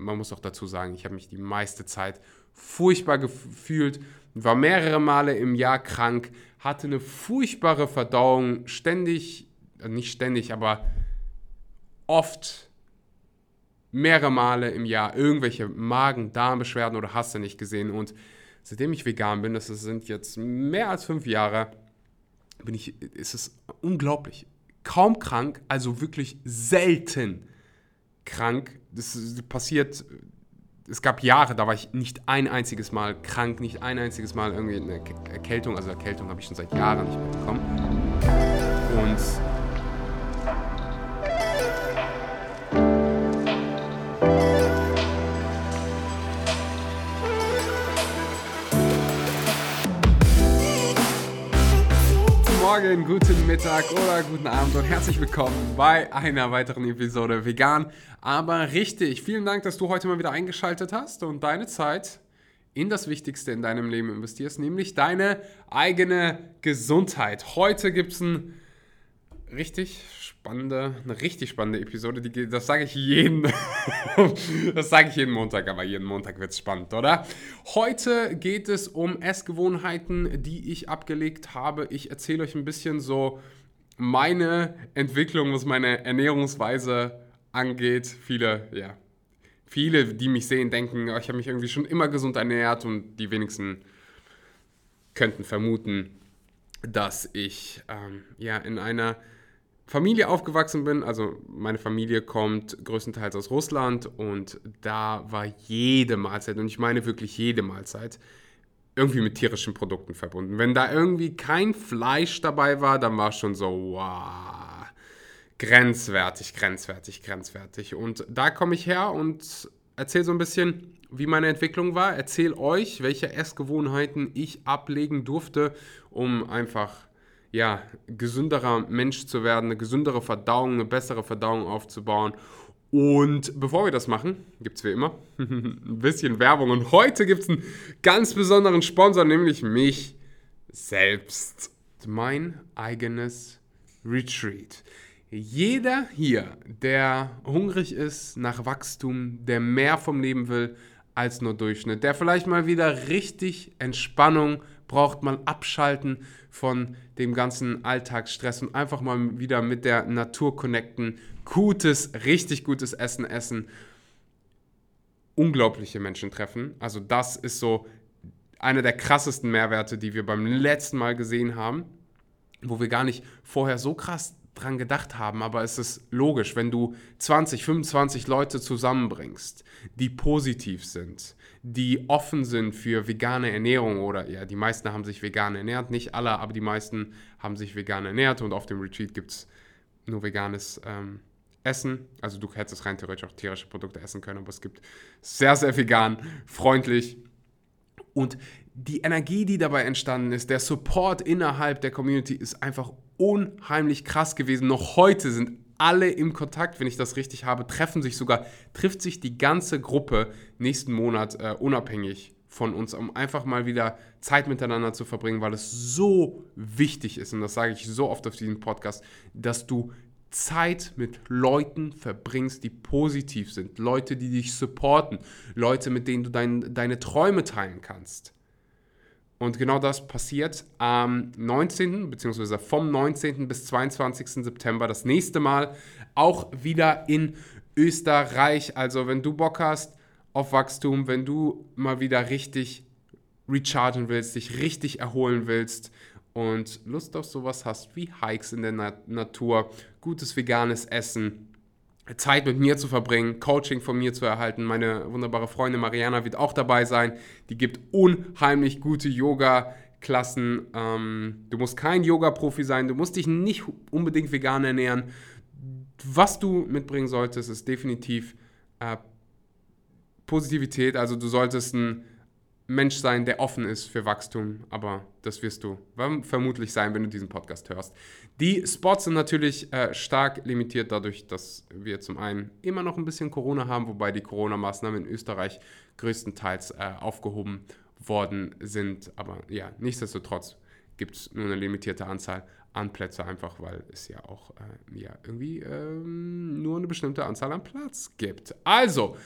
man muss auch dazu sagen, ich habe mich die meiste Zeit furchtbar gefühlt, war mehrere Male im Jahr krank, hatte eine furchtbare Verdauung, ständig, äh, nicht ständig, aber oft mehrere Male im Jahr irgendwelche Magen-Darm-Beschwerden oder hast du nicht gesehen. Und seitdem ich vegan bin, das sind jetzt mehr als fünf Jahre, bin ich, ist es unglaublich. Kaum krank, also wirklich selten krank. Das passiert, es gab Jahre, da war ich nicht ein einziges Mal krank, nicht ein einziges Mal irgendwie eine Erkältung. Also Erkältung habe ich schon seit Jahren nicht mehr bekommen. Und Morgen, guten Mittag oder guten Abend und herzlich willkommen bei einer weiteren Episode Vegan, aber richtig. Vielen Dank, dass du heute mal wieder eingeschaltet hast und deine Zeit in das Wichtigste in deinem Leben investierst, nämlich deine eigene Gesundheit. Heute gibt es ein richtig spannende, eine richtig spannende Episode. Die, das sage ich jeden, das sage ich jeden Montag, aber jeden Montag wird es spannend, oder? Heute geht es um Essgewohnheiten, die ich abgelegt habe. Ich erzähle euch ein bisschen so meine Entwicklung, was meine Ernährungsweise angeht. Viele, ja, viele, die mich sehen, denken, oh, ich habe mich irgendwie schon immer gesund ernährt und die wenigsten könnten vermuten, dass ich ähm, ja in einer Familie aufgewachsen bin, also meine Familie kommt größtenteils aus Russland und da war jede Mahlzeit, und ich meine wirklich jede Mahlzeit, irgendwie mit tierischen Produkten verbunden. Wenn da irgendwie kein Fleisch dabei war, dann war es schon so, wow, grenzwertig, grenzwertig, grenzwertig. Und da komme ich her und erzähle so ein bisschen, wie meine Entwicklung war, erzähle euch, welche Essgewohnheiten ich ablegen durfte, um einfach ja, gesünderer Mensch zu werden, eine gesündere Verdauung, eine bessere Verdauung aufzubauen. Und bevor wir das machen, gibt es wie immer ein bisschen Werbung. Und heute gibt es einen ganz besonderen Sponsor, nämlich mich selbst. Mein eigenes Retreat. Jeder hier, der hungrig ist nach Wachstum, der mehr vom Leben will als nur Durchschnitt, der vielleicht mal wieder richtig Entspannung braucht, mal abschalten von dem ganzen Alltagsstress und einfach mal wieder mit der Natur connecten, gutes, richtig gutes Essen essen, unglaubliche Menschen treffen. Also das ist so einer der krassesten Mehrwerte, die wir beim letzten Mal gesehen haben, wo wir gar nicht vorher so krass dran gedacht haben, aber es ist logisch, wenn du 20, 25 Leute zusammenbringst, die positiv sind, die offen sind für vegane Ernährung oder ja, die meisten haben sich vegan ernährt, nicht alle, aber die meisten haben sich vegan ernährt und auf dem Retreat gibt es nur veganes ähm, Essen. Also du hättest rein theoretisch auch tierische Produkte essen können, aber es gibt sehr, sehr vegan, freundlich und die Energie, die dabei entstanden ist, der Support innerhalb der Community ist einfach unheimlich krass gewesen. Noch heute sind alle im Kontakt, wenn ich das richtig habe, treffen sich sogar, trifft sich die ganze Gruppe nächsten Monat äh, unabhängig von uns, um einfach mal wieder Zeit miteinander zu verbringen, weil es so wichtig ist, und das sage ich so oft auf diesem Podcast, dass du Zeit mit Leuten verbringst, die positiv sind, Leute, die dich supporten, Leute, mit denen du dein, deine Träume teilen kannst. Und genau das passiert am 19. bzw. vom 19. bis 22. September das nächste Mal auch wieder in Österreich. Also wenn du Bock hast auf Wachstum, wenn du mal wieder richtig rechargen willst, dich richtig erholen willst und Lust auf sowas hast wie Hikes in der Na Natur, gutes veganes Essen, Zeit mit mir zu verbringen, Coaching von mir zu erhalten. Meine wunderbare Freundin Mariana wird auch dabei sein. Die gibt unheimlich gute Yoga-Klassen. Ähm, du musst kein Yoga-Profi sein, du musst dich nicht unbedingt vegan ernähren. Was du mitbringen solltest, ist definitiv äh, Positivität. Also du solltest ein Mensch sein, der offen ist für Wachstum, aber das wirst du vermutlich sein, wenn du diesen Podcast hörst. Die Spots sind natürlich äh, stark limitiert dadurch, dass wir zum einen immer noch ein bisschen Corona haben, wobei die Corona-Maßnahmen in Österreich größtenteils äh, aufgehoben worden sind. Aber ja, nichtsdestotrotz gibt es nur eine limitierte Anzahl an Plätze, einfach weil es ja auch äh, ja, irgendwie ähm, nur eine bestimmte Anzahl an Platz gibt. Also,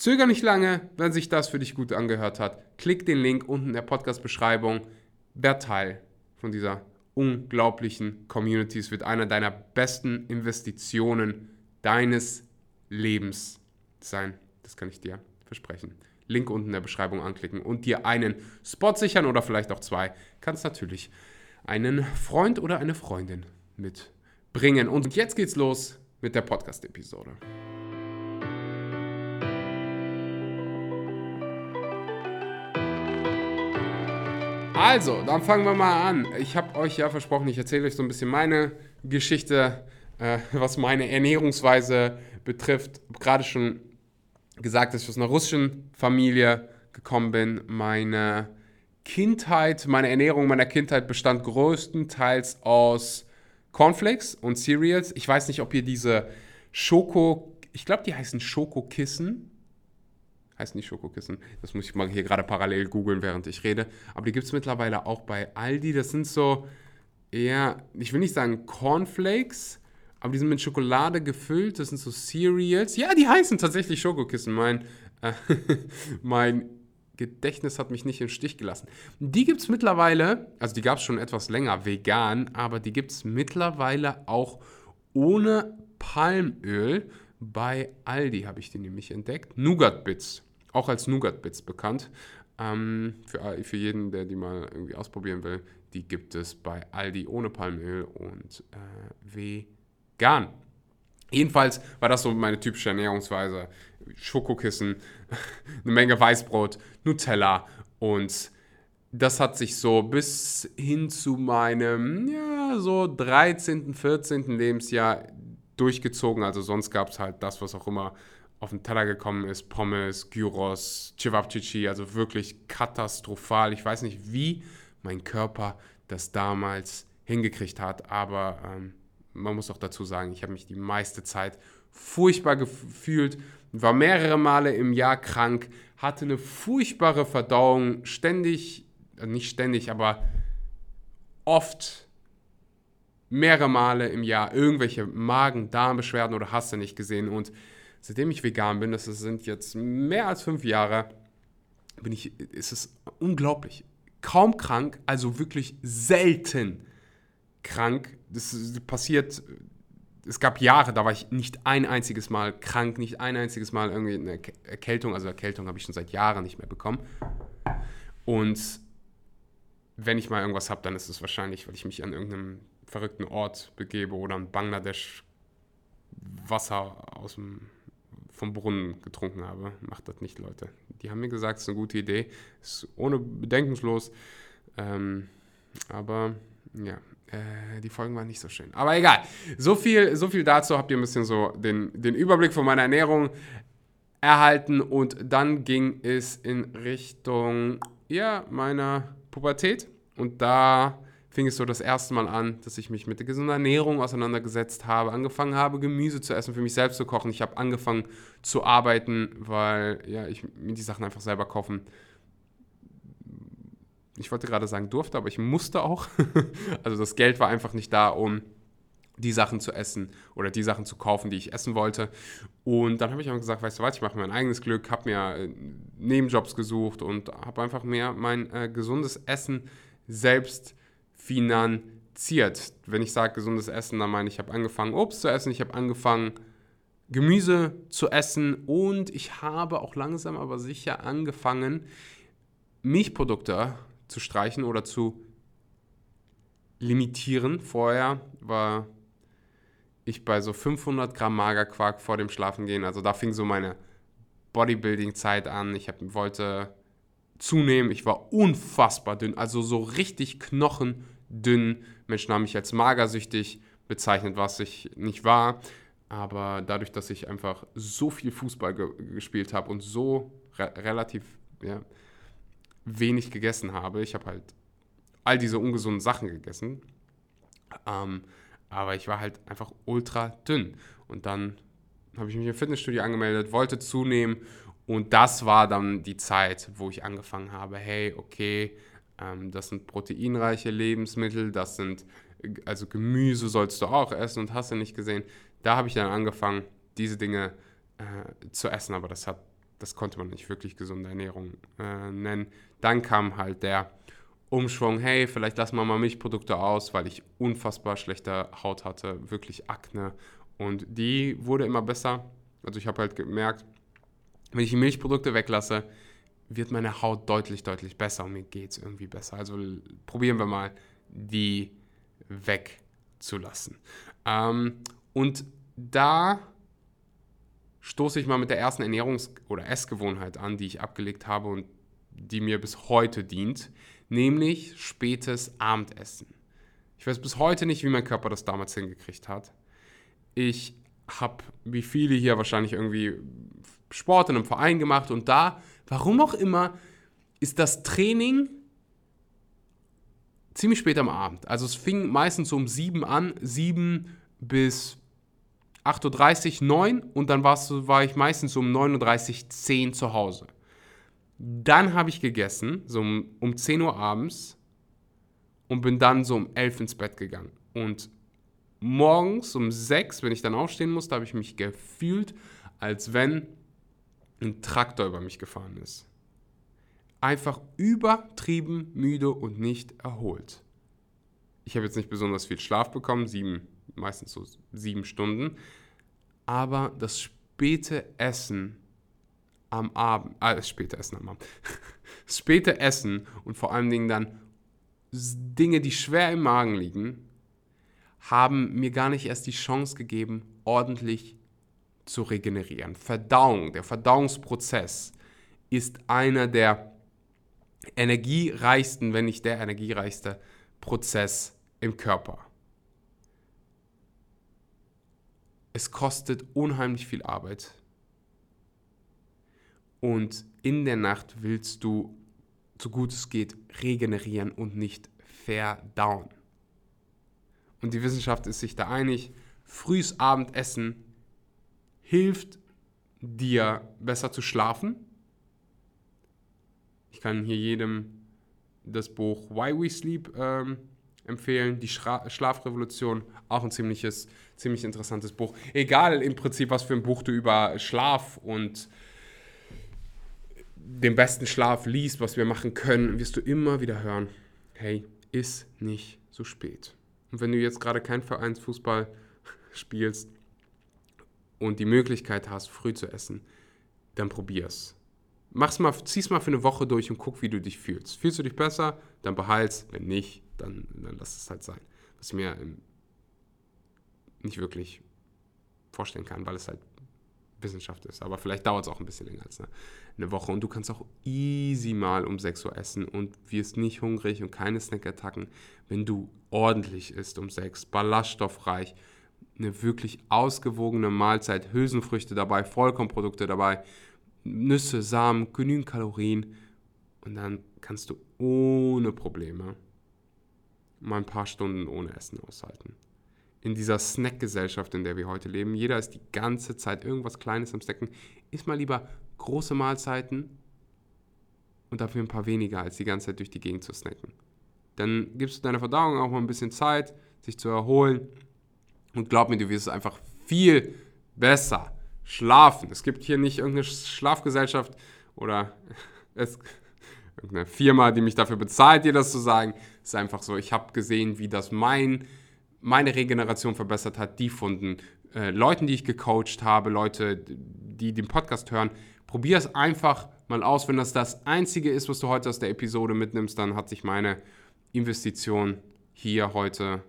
Zöger nicht lange, wenn sich das für dich gut angehört hat. Klick den Link unten in der Podcast-Beschreibung. Werd Teil von dieser unglaublichen Community. Es wird einer deiner besten Investitionen deines Lebens sein. Das kann ich dir versprechen. Link unten in der Beschreibung anklicken und dir einen Spot sichern oder vielleicht auch zwei. Kannst natürlich einen Freund oder eine Freundin mitbringen. Und jetzt geht's los mit der Podcast-Episode. Also, dann fangen wir mal an. Ich habe euch ja versprochen, ich erzähle euch so ein bisschen meine Geschichte, äh, was meine Ernährungsweise betrifft. Gerade schon gesagt, dass ich aus einer russischen Familie gekommen bin. Meine Kindheit, meine Ernährung meiner Kindheit bestand größtenteils aus Cornflakes und Cereals. Ich weiß nicht, ob ihr diese Schoko, ich glaube, die heißen Schokokissen. Heißen nicht Schokokissen. Das muss ich mal hier gerade parallel googeln, während ich rede. Aber die gibt es mittlerweile auch bei Aldi. Das sind so eher, ich will nicht sagen Cornflakes, aber die sind mit Schokolade gefüllt. Das sind so Cereals. Ja, die heißen tatsächlich Schokokissen. Mein, äh, mein Gedächtnis hat mich nicht im Stich gelassen. Die gibt es mittlerweile, also die gab es schon etwas länger vegan, aber die gibt es mittlerweile auch ohne Palmöl. Bei Aldi habe ich die nämlich entdeckt. Nougat Bits, auch als Nougat Bits bekannt. Ähm, für, für jeden, der die mal irgendwie ausprobieren will, die gibt es bei Aldi ohne Palmöl und äh, vegan vegan. Jedenfalls war das so meine typische Ernährungsweise. Schokokissen, eine Menge Weißbrot, Nutella und das hat sich so bis hin zu meinem, ja, so 13., 14. Lebensjahr durchgezogen. Also sonst gab es halt das, was auch immer auf den Teller gekommen ist. Pommes, Gyros, Cevapcici, also wirklich katastrophal. Ich weiß nicht, wie mein Körper das damals hingekriegt hat, aber ähm, man muss auch dazu sagen, ich habe mich die meiste Zeit furchtbar gefühlt, war mehrere Male im Jahr krank, hatte eine furchtbare Verdauung, ständig, äh, nicht ständig, aber oft mehrere Male im Jahr irgendwelche Magen-Darm-Beschwerden oder hast du nicht gesehen. Und seitdem ich vegan bin, das sind jetzt mehr als fünf Jahre, bin ich, ist es unglaublich. Kaum krank, also wirklich selten krank. Das passiert, es gab Jahre, da war ich nicht ein einziges Mal krank, nicht ein einziges Mal irgendwie eine Erkältung. Also Erkältung habe ich schon seit Jahren nicht mehr bekommen. Und wenn ich mal irgendwas habe, dann ist es wahrscheinlich, weil ich mich an irgendeinem verrückten Ort begebe oder in Bangladesch Wasser aus dem, vom Brunnen getrunken habe. Macht das nicht, Leute. Die haben mir gesagt, es ist eine gute Idee. Ist ohne bedenkenslos. Ähm, aber ja, äh, die Folgen waren nicht so schön. Aber egal. So viel, so viel dazu. Habt ihr ein bisschen so den, den Überblick von meiner Ernährung erhalten. Und dann ging es in Richtung, ja, meiner Pubertät. Und da fing es so das erste Mal an, dass ich mich mit der gesunden Ernährung auseinandergesetzt habe, angefangen habe, Gemüse zu essen, für mich selbst zu kochen. Ich habe angefangen zu arbeiten, weil ja, ich mir die Sachen einfach selber kaufen ich wollte gerade sagen durfte, aber ich musste auch. also das Geld war einfach nicht da, um die Sachen zu essen oder die Sachen zu kaufen, die ich essen wollte. Und dann habe ich einfach gesagt, weißt du was, ich mache mein eigenes Glück, habe mir äh, Nebenjobs gesucht und habe einfach mehr mein äh, gesundes Essen selbst finanziert. Wenn ich sage gesundes Essen, dann meine ich, ich habe angefangen Obst zu essen, ich habe angefangen Gemüse zu essen und ich habe auch langsam aber sicher angefangen Milchprodukte zu streichen oder zu limitieren. Vorher war ich bei so 500 Gramm Magerquark vor dem Schlafengehen. Also da fing so meine Bodybuilding-Zeit an. Ich hab, wollte zunehmen. Ich war unfassbar dünn, also so richtig knochendünn. Menschen haben mich als magersüchtig bezeichnet, was ich nicht war. Aber dadurch, dass ich einfach so viel Fußball ge gespielt habe und so re relativ ja, wenig gegessen habe. Ich habe halt all diese ungesunden Sachen gegessen. Ähm, aber ich war halt einfach ultra dünn. Und dann habe ich mich im Fitnessstudio angemeldet, wollte zunehmen. Und das war dann die Zeit, wo ich angefangen habe, hey, okay, ähm, das sind proteinreiche Lebensmittel, das sind, also Gemüse sollst du auch essen und hast du nicht gesehen. Da habe ich dann angefangen, diese Dinge äh, zu essen. Aber das hat das konnte man nicht wirklich gesunde Ernährung äh, nennen. Dann kam halt der Umschwung, hey, vielleicht lassen wir mal Milchprodukte aus, weil ich unfassbar schlechte Haut hatte, wirklich Akne. Und die wurde immer besser. Also ich habe halt gemerkt, wenn ich die Milchprodukte weglasse, wird meine Haut deutlich, deutlich besser und mir geht es irgendwie besser. Also probieren wir mal, die wegzulassen. Ähm, und da stoße ich mal mit der ersten Ernährungs- oder Essgewohnheit an, die ich abgelegt habe und die mir bis heute dient, nämlich spätes Abendessen. Ich weiß bis heute nicht, wie mein Körper das damals hingekriegt hat. Ich habe, wie viele hier wahrscheinlich irgendwie Sport in einem Verein gemacht und da, warum auch immer, ist das Training ziemlich spät am Abend. Also es fing meistens um sieben an, sieben bis 8.30 Uhr, 9 und dann war ich meistens um 9.30 Uhr, 10 zu Hause. Dann habe ich gegessen, so um, um 10 Uhr abends und bin dann so um 11 ins Bett gegangen. Und morgens um 6, wenn ich dann aufstehen musste, habe ich mich gefühlt, als wenn ein Traktor über mich gefahren ist. Einfach übertrieben müde und nicht erholt. Ich habe jetzt nicht besonders viel Schlaf bekommen, sieben meistens so sieben Stunden. Aber das späte Essen am Abend, ah, das späte Essen am Abend, das späte Essen und vor allen Dingen dann Dinge, die schwer im Magen liegen, haben mir gar nicht erst die Chance gegeben, ordentlich zu regenerieren. Verdauung, der Verdauungsprozess ist einer der energiereichsten, wenn nicht der energiereichste Prozess im Körper. es kostet unheimlich viel Arbeit. Und in der Nacht willst du, so gut es geht, regenerieren und nicht verdauen. Und die Wissenschaft ist sich da einig, frühes Abendessen hilft dir besser zu schlafen. Ich kann hier jedem das Buch Why We Sleep ähm, empfehlen. Die Schra Schlafrevolution, auch ein ziemliches, ziemlich interessantes Buch. Egal im Prinzip, was für ein Buch du über Schlaf und den besten Schlaf liest, was wir machen können, wirst du immer wieder hören, hey, ist nicht so spät. Und wenn du jetzt gerade kein Vereinsfußball spielst und die Möglichkeit hast, früh zu essen, dann probier's. Mach's mal, zieh's mal für eine Woche durch und guck, wie du dich fühlst. Fühlst du dich besser, dann behalt's. Wenn nicht, dann, dann lass es halt sein. Was ich mir ähm, nicht wirklich vorstellen kann, weil es halt Wissenschaft ist. Aber vielleicht dauert es auch ein bisschen länger als eine, eine, Woche. Und du kannst auch easy mal um 6 Uhr essen und wirst nicht hungrig und keine Snackattacken, wenn du ordentlich isst um 6, ballaststoffreich, eine wirklich ausgewogene Mahlzeit, Hülsenfrüchte dabei, Vollkornprodukte dabei, Nüsse, Samen, genügend Kalorien. Und dann kannst du ohne Probleme mal ein paar Stunden ohne Essen aushalten. In dieser Snackgesellschaft, in der wir heute leben, jeder ist die ganze Zeit irgendwas Kleines am Snacken. Isst mal lieber große Mahlzeiten und dafür ein paar weniger, als die ganze Zeit durch die Gegend zu snacken. Dann gibst du deiner Verdauung auch mal ein bisschen Zeit, sich zu erholen. Und glaub mir, du wirst einfach viel besser schlafen. Es gibt hier nicht irgendeine Schlafgesellschaft oder es, irgendeine Firma, die mich dafür bezahlt, dir das zu sagen. Es ist einfach so, ich habe gesehen, wie das mein, meine Regeneration verbessert hat, die von äh, Leuten, die ich gecoacht habe, Leute, die den Podcast hören. Probier es einfach mal aus. Wenn das das Einzige ist, was du heute aus der Episode mitnimmst, dann hat sich meine Investition hier heute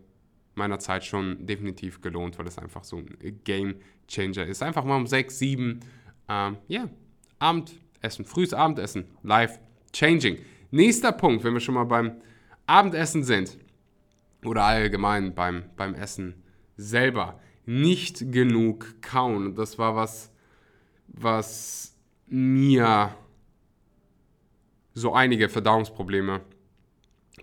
meiner Zeit schon definitiv gelohnt, weil es einfach so ein Game Changer ist. Einfach mal um 6, 7, ähm, ja, Abendessen, frühes Abendessen, live changing. Nächster Punkt, wenn wir schon mal beim Abendessen sind oder allgemein beim, beim Essen selber, nicht genug kauen. Das war was, was mir so einige Verdauungsprobleme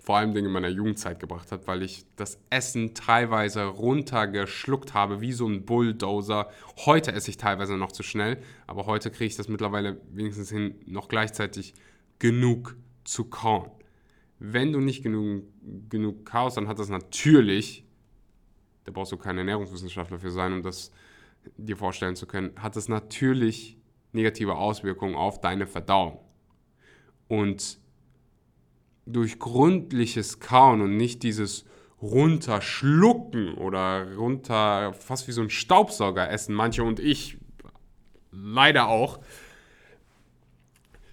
vor allem in meiner Jugendzeit gebracht hat, weil ich das Essen teilweise runtergeschluckt habe, wie so ein Bulldozer. Heute esse ich teilweise noch zu schnell, aber heute kriege ich das mittlerweile wenigstens hin, noch gleichzeitig genug zu kauen. Wenn du nicht genug, genug kaust, dann hat das natürlich, da brauchst du kein Ernährungswissenschaftler für sein, um das dir vorstellen zu können, hat das natürlich negative Auswirkungen auf deine Verdauung. Und durch gründliches Kauen und nicht dieses runterschlucken oder runter, fast wie so ein Staubsauger essen, manche und ich leider auch,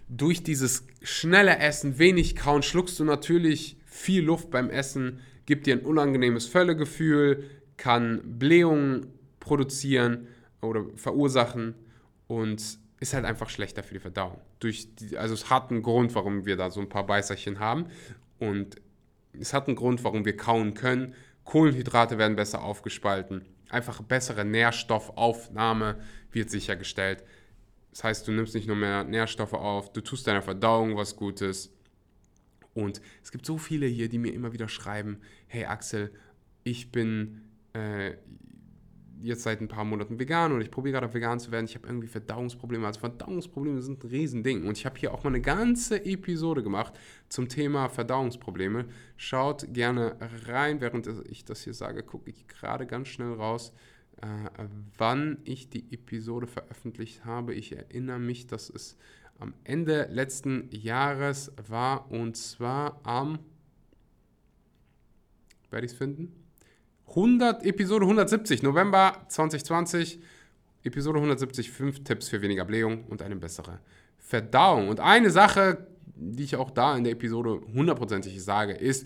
durch dieses schnelle Essen, wenig kauen, schluckst du natürlich viel Luft beim Essen, gibt dir ein unangenehmes Völlegefühl, kann Blähungen produzieren oder verursachen und ist halt einfach schlechter für die Verdauung. Durch die, also es hat einen Grund, warum wir da so ein paar Beißerchen haben und es hat einen Grund, warum wir kauen können. Kohlenhydrate werden besser aufgespalten, einfach bessere Nährstoffaufnahme wird sichergestellt. Das heißt, du nimmst nicht nur mehr Nährstoffe auf, du tust deiner Verdauung was Gutes. Und es gibt so viele hier, die mir immer wieder schreiben, hey Axel, ich bin äh, jetzt seit ein paar Monaten vegan und ich probiere gerade vegan zu werden. Ich habe irgendwie Verdauungsprobleme. Also Verdauungsprobleme sind ein Riesending. Und ich habe hier auch mal eine ganze Episode gemacht zum Thema Verdauungsprobleme. Schaut gerne rein, während ich das hier sage, gucke ich gerade ganz schnell raus, äh, wann ich die Episode veröffentlicht habe. Ich erinnere mich, dass es am Ende letzten Jahres war und zwar am, werde ich es finden? 100, Episode 170, November 2020, Episode 170, 5 Tipps für weniger Blähung und eine bessere Verdauung. Und eine Sache, die ich auch da in der Episode hundertprozentig sage, ist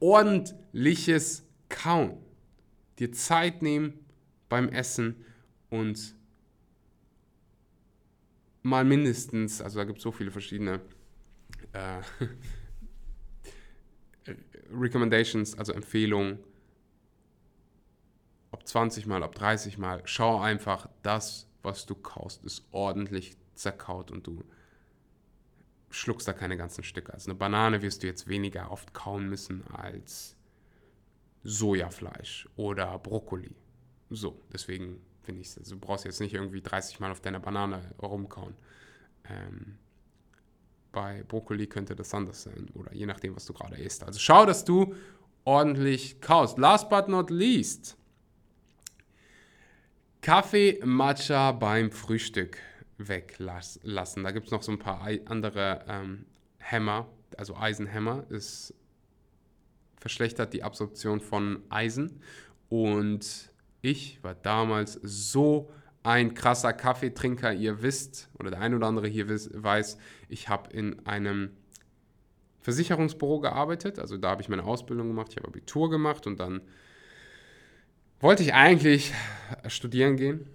ordentliches Kauen. Dir Zeit nehmen beim Essen und mal mindestens, also da gibt es so viele verschiedene äh, Recommendations, also Empfehlungen, 20 Mal, ob 30 Mal, schau einfach, das, was du kaust, ist ordentlich zerkaut und du schluckst da keine ganzen Stücke. Also eine Banane wirst du jetzt weniger oft kauen müssen als Sojafleisch oder Brokkoli. So, deswegen finde ich es, also du brauchst jetzt nicht irgendwie 30 Mal auf deiner Banane rumkauen. Ähm, bei Brokkoli könnte das anders sein oder je nachdem, was du gerade isst. Also schau, dass du ordentlich kaust. Last but not least, Kaffee, Matcha beim Frühstück weglassen. Da gibt es noch so ein paar andere ähm, Hämmer, also Eisenhämmer. Es verschlechtert die Absorption von Eisen. Und ich war damals so ein krasser Kaffeetrinker. Ihr wisst, oder der ein oder andere hier weiß, ich habe in einem Versicherungsbüro gearbeitet. Also da habe ich meine Ausbildung gemacht, ich habe Abitur gemacht und dann wollte ich eigentlich studieren gehen.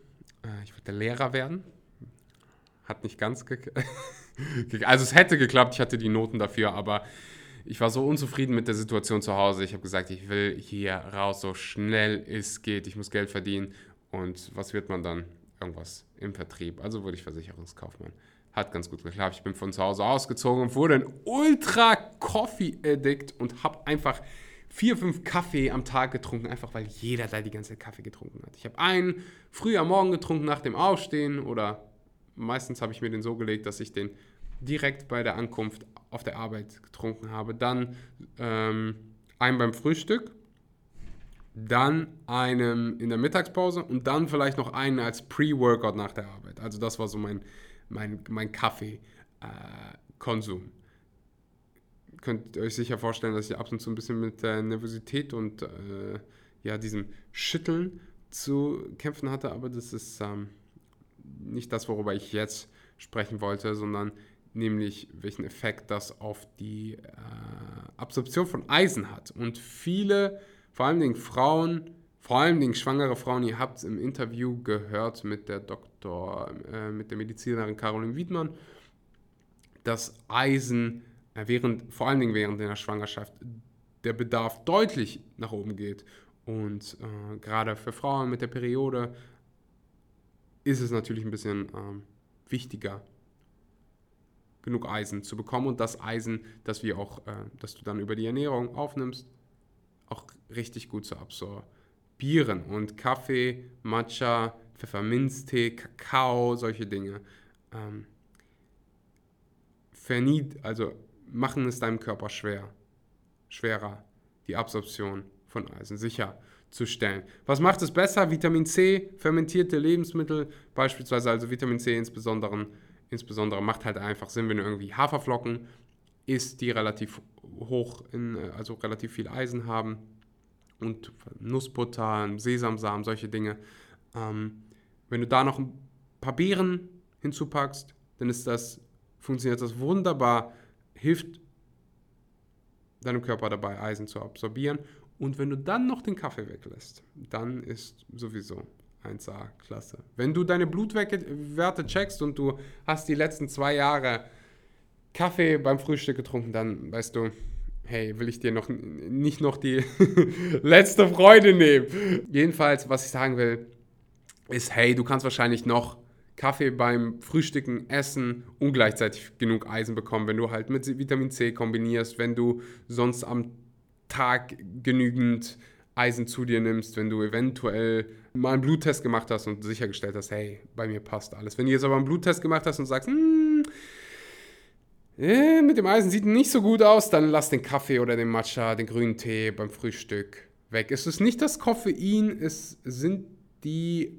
Äh, ich wollte Lehrer werden. Hat nicht ganz geklappt. also es hätte geklappt, ich hatte die Noten dafür, aber ich war so unzufrieden mit der Situation zu Hause. Ich habe gesagt, ich will hier raus, so schnell es geht. Ich muss Geld verdienen. Und was wird man dann? Irgendwas im Vertrieb. Also wurde ich Versicherungskaufmann. Hat ganz gut geklappt. Ich bin von zu Hause ausgezogen und wurde ein ultra Coffee Addict und habe einfach vier, fünf Kaffee am Tag getrunken, einfach weil jeder da die ganze Zeit Kaffee getrunken hat. Ich habe einen früh am Morgen getrunken nach dem Aufstehen oder meistens habe ich mir den so gelegt, dass ich den direkt bei der Ankunft auf der Arbeit getrunken habe. Dann ähm, einen beim Frühstück, dann einen in der Mittagspause und dann vielleicht noch einen als Pre-Workout nach der Arbeit. Also das war so mein, mein, mein Kaffee-Konsum. Könnt ihr euch sicher vorstellen, dass ich ab und zu ein bisschen mit der Nervosität und äh, ja, diesem Schütteln zu kämpfen hatte, aber das ist ähm, nicht das, worüber ich jetzt sprechen wollte, sondern nämlich welchen Effekt das auf die äh, Absorption von Eisen hat. Und viele, vor allen Dingen Frauen, vor allen Dingen schwangere Frauen, ihr habt es im Interview gehört mit der Doktor, äh, mit der Medizinerin Caroline Wiedmann, dass Eisen während, vor allen Dingen während der Schwangerschaft der Bedarf deutlich nach oben geht. Und äh, gerade für Frauen mit der Periode ist es natürlich ein bisschen ähm, wichtiger, genug Eisen zu bekommen und das Eisen, das wir auch, äh, das du dann über die Ernährung aufnimmst, auch richtig gut zu absorbieren. Und Kaffee, Matcha, Pfefferminztee, Kakao, solche Dinge ähm, vernied, also machen es deinem Körper schwer, schwerer, die Absorption von Eisen. Sicher, zu stellen. Was macht es besser? Vitamin C, fermentierte Lebensmittel, beispielsweise also Vitamin C insbesondere, insbesondere macht halt einfach Sinn, wenn du irgendwie Haferflocken isst, die relativ hoch, in, also relativ viel Eisen haben und Nussbutter, Sesamsamen, solche Dinge. Ähm, wenn du da noch ein paar Beeren hinzupackst, dann ist das, funktioniert das wunderbar, hilft deinem Körper dabei, Eisen zu absorbieren und wenn du dann noch den Kaffee weglässt, dann ist sowieso 1A klasse. Wenn du deine Blutwerte checkst und du hast die letzten zwei Jahre Kaffee beim Frühstück getrunken, dann weißt du, hey, will ich dir noch nicht noch die letzte Freude nehmen. Jedenfalls, was ich sagen will, ist, hey, du kannst wahrscheinlich noch Kaffee beim Frühstücken essen und gleichzeitig genug Eisen bekommen, wenn du halt mit Vitamin C kombinierst, wenn du sonst am Tag genügend Eisen zu dir nimmst, wenn du eventuell mal einen Bluttest gemacht hast und sichergestellt hast, hey, bei mir passt alles. Wenn du jetzt aber einen Bluttest gemacht hast und sagst, hm, äh, mit dem Eisen sieht nicht so gut aus, dann lass den Kaffee oder den Matcha, den grünen Tee beim Frühstück weg. Es ist nicht das Koffein, es sind die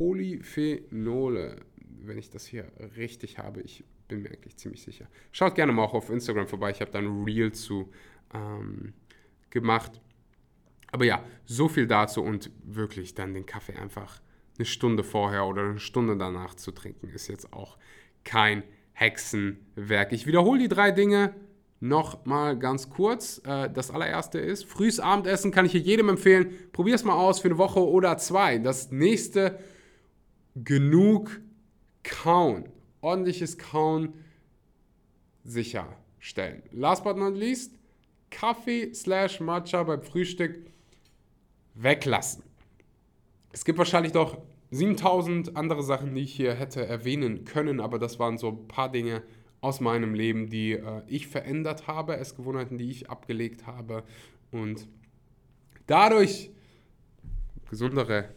Polyphenole, wenn ich das hier richtig habe. Ich bin mir eigentlich ziemlich sicher. Schaut gerne mal auch auf Instagram vorbei. Ich habe da ein Reel zu ähm, gemacht. Aber ja, so viel dazu und wirklich dann den Kaffee einfach eine Stunde vorher oder eine Stunde danach zu trinken, ist jetzt auch kein Hexenwerk. Ich wiederhole die drei Dinge noch mal ganz kurz. Äh, das allererste ist, frühes Abendessen kann ich hier jedem empfehlen. Probier es mal aus für eine Woche oder zwei. Das nächste, genug kauen. Ordentliches Kauen sicherstellen. Last but not least, Kaffee slash Matcha beim Frühstück weglassen. Es gibt wahrscheinlich noch 7000 andere Sachen, die ich hier hätte erwähnen können, aber das waren so ein paar Dinge aus meinem Leben, die äh, ich verändert habe, Essgewohnheiten, die ich abgelegt habe und dadurch gesundere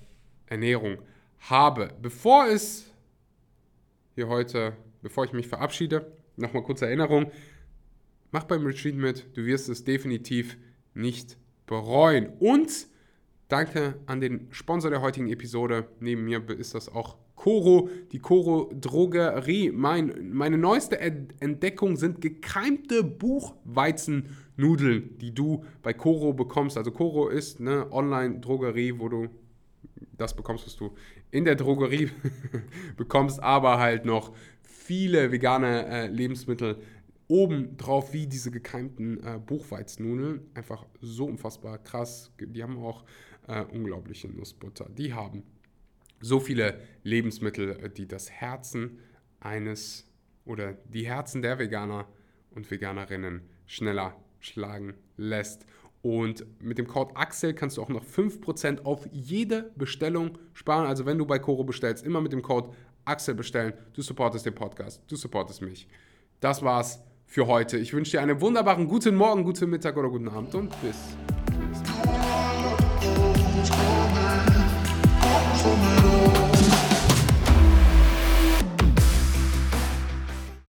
Ernährung habe. Bevor es hier heute, bevor ich mich verabschiede, nochmal kurze Erinnerung. Mach beim Retreat mit, du wirst es definitiv nicht bereuen. Und danke an den Sponsor der heutigen Episode. Neben mir ist das auch Coro, die Coro Drogerie. Mein, meine neueste Entdeckung sind gekeimte Buchweizennudeln, die du bei Coro bekommst. Also Coro ist eine Online-Drogerie, wo du das bekommst, was du in der Drogerie bekommst, aber halt noch viele vegane äh, Lebensmittel oben drauf wie diese gekeimten äh, Buchweiznudeln. Einfach so unfassbar krass. Die haben auch äh, unglaubliche Nussbutter. Die haben so viele Lebensmittel, äh, die das Herzen eines oder die Herzen der Veganer und Veganerinnen schneller schlagen lässt. Und mit dem Code Axel kannst du auch noch 5% auf jede Bestellung sparen. Also wenn du bei Coro bestellst, immer mit dem Code Axel bestellen. Du supportest den Podcast, du supportest mich. Das war's für heute. Ich wünsche dir einen wunderbaren guten Morgen, guten Mittag oder guten Abend und bis